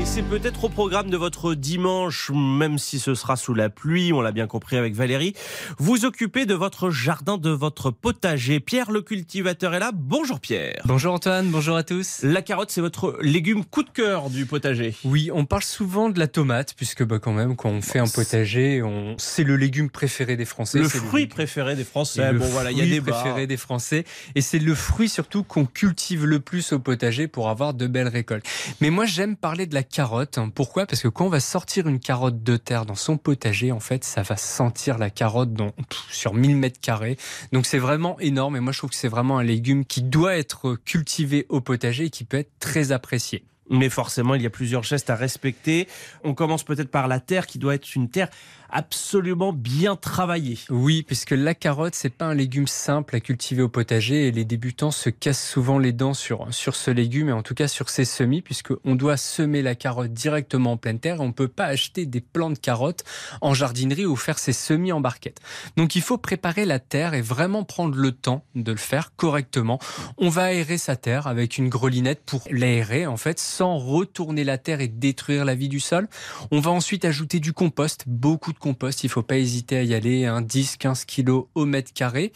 Et c'est peut-être au programme de votre dimanche, même si ce sera sous la pluie, on l'a bien compris avec Valérie. Vous occupez de votre jardin, de votre potager. Pierre le cultivateur est là. Bonjour Pierre. Bonjour Antoine, bonjour à tous. La carotte, c'est votre légume coup de cœur du potager. Oui, on parle souvent de la tomate, puisque bah, quand même, quand on fait un potager, on... c'est le légume préféré des Français. Le fruit préféré des Français. Et le bon voilà, il y a des préféré des Français. Et c'est le fruit surtout qu'on cultive le plus au potager pour avoir de belles récoltes. Mais moi, j'aime parler de la carotte. Pourquoi? Parce que quand on va sortir une carotte de terre dans son potager, en fait, ça va sentir la carotte sur 1000 mètres carrés. Donc c'est vraiment énorme. Et moi, je trouve que c'est vraiment un légume qui doit être cultivé au potager et qui peut être très apprécié. Mais forcément, il y a plusieurs gestes à respecter. On commence peut-être par la terre qui doit être une terre absolument bien travaillée. Oui, puisque la carotte, c'est pas un légume simple à cultiver au potager et les débutants se cassent souvent les dents sur, sur ce légume et en tout cas sur ses semis puisqu'on doit semer la carotte directement en pleine terre et on peut pas acheter des plants de carottes en jardinerie ou faire ses semis en barquette. Donc il faut préparer la terre et vraiment prendre le temps de le faire correctement. On va aérer sa terre avec une grelinette pour l'aérer en fait sans retourner la terre et détruire la vie du sol. On va ensuite ajouter du compost, beaucoup de compost, il faut pas hésiter à y aller, hein, 10-15 kilos au mètre carré.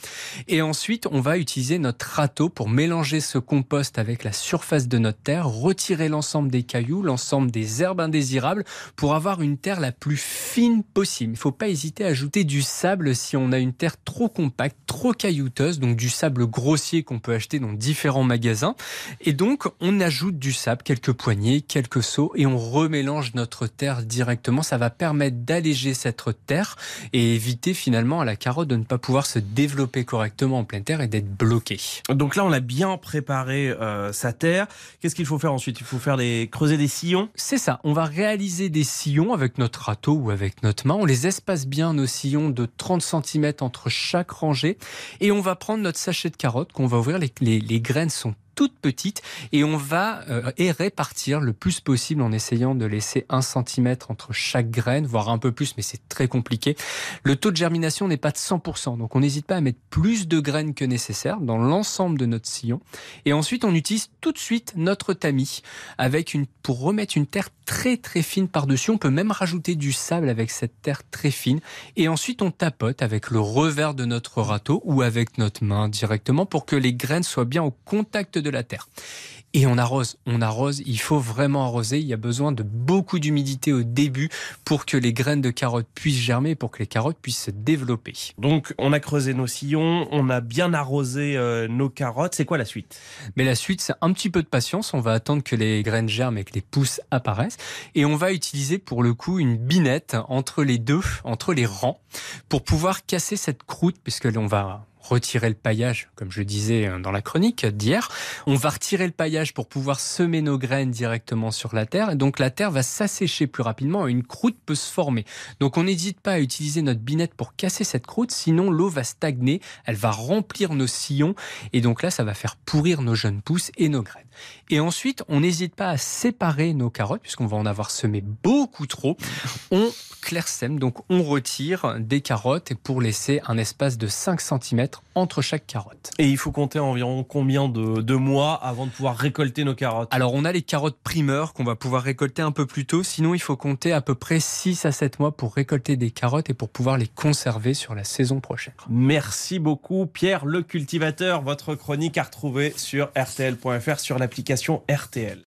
Et ensuite, on va utiliser notre râteau pour mélanger ce compost avec la surface de notre terre, retirer l'ensemble des cailloux, l'ensemble des herbes indésirables pour avoir une terre la plus fine possible. Il faut pas hésiter à ajouter du sable si on a une terre trop compacte, trop caillouteuse, donc du sable grossier qu'on peut acheter dans différents magasins. Et donc, on ajoute du sable, quelques poignées, quelques seaux, et on remélange notre terre directement. Ça va permettre d'alléger cette terre et éviter finalement à la carotte de ne pas pouvoir se développer correctement en pleine terre et d'être bloquée. Donc là, on a bien préparé euh, sa terre. Qu'est-ce qu'il faut faire ensuite? Il faut faire des creuser des sillons? C'est ça, on va réaliser des sillons avec notre râteau ou avec notre main. On les espace bien, nos sillons, de 30 cm entre chaque rangée. Et on va prendre notre sachet de carottes qu'on va ouvrir. Les, les, les graines sont toutes petites et on va euh, répartir le plus possible en essayant de laisser un centimètre entre chaque graine, voire un peu plus, mais c'est très compliqué. Le taux de germination n'est pas de 100%, donc on n'hésite pas à mettre plus de graines que nécessaire dans l'ensemble de notre sillon. Et ensuite, on utilise tout de suite notre tamis avec une pour remettre une terre très très fine par-dessus. On peut même rajouter du sable avec cette terre très fine. Et ensuite, on tapote avec le revers de notre râteau ou avec notre main directement pour que les graines soient bien au contact de la terre. Et on arrose, on arrose, il faut vraiment arroser, il y a besoin de beaucoup d'humidité au début pour que les graines de carottes puissent germer, pour que les carottes puissent se développer. Donc, on a creusé nos sillons, on a bien arrosé euh, nos carottes. C'est quoi la suite? Mais la suite, c'est un petit peu de patience, on va attendre que les graines germent et que les pousses apparaissent. Et on va utiliser pour le coup une binette entre les deux, entre les rangs, pour pouvoir casser cette croûte, puisque l'on va retirer le paillage, comme je disais dans la chronique d'hier. On va retirer le paillage pour pouvoir semer nos graines directement sur la terre. Donc la terre va s'assécher plus rapidement et une croûte peut se former. Donc on n'hésite pas à utiliser notre binette pour casser cette croûte, sinon l'eau va stagner, elle va remplir nos sillons et donc là ça va faire pourrir nos jeunes pousses et nos graines. Et ensuite, on n'hésite pas à séparer nos carottes, puisqu'on va en avoir semé beaucoup trop. On clairsème, donc on retire des carottes pour laisser un espace de 5 cm entre chaque carotte. Et il faut compter environ combien de, de mois avant de pouvoir récolter nos carottes? Alors on a les carottes primeurs qu'on va pouvoir récolter un peu plus tôt, sinon il faut compter à peu près 6 à 7 mois pour récolter des carottes et pour pouvoir les conserver sur la saison prochaine. Merci beaucoup Pierre le cultivateur. Votre chronique à retrouver sur rtl.fr sur l'application RTL.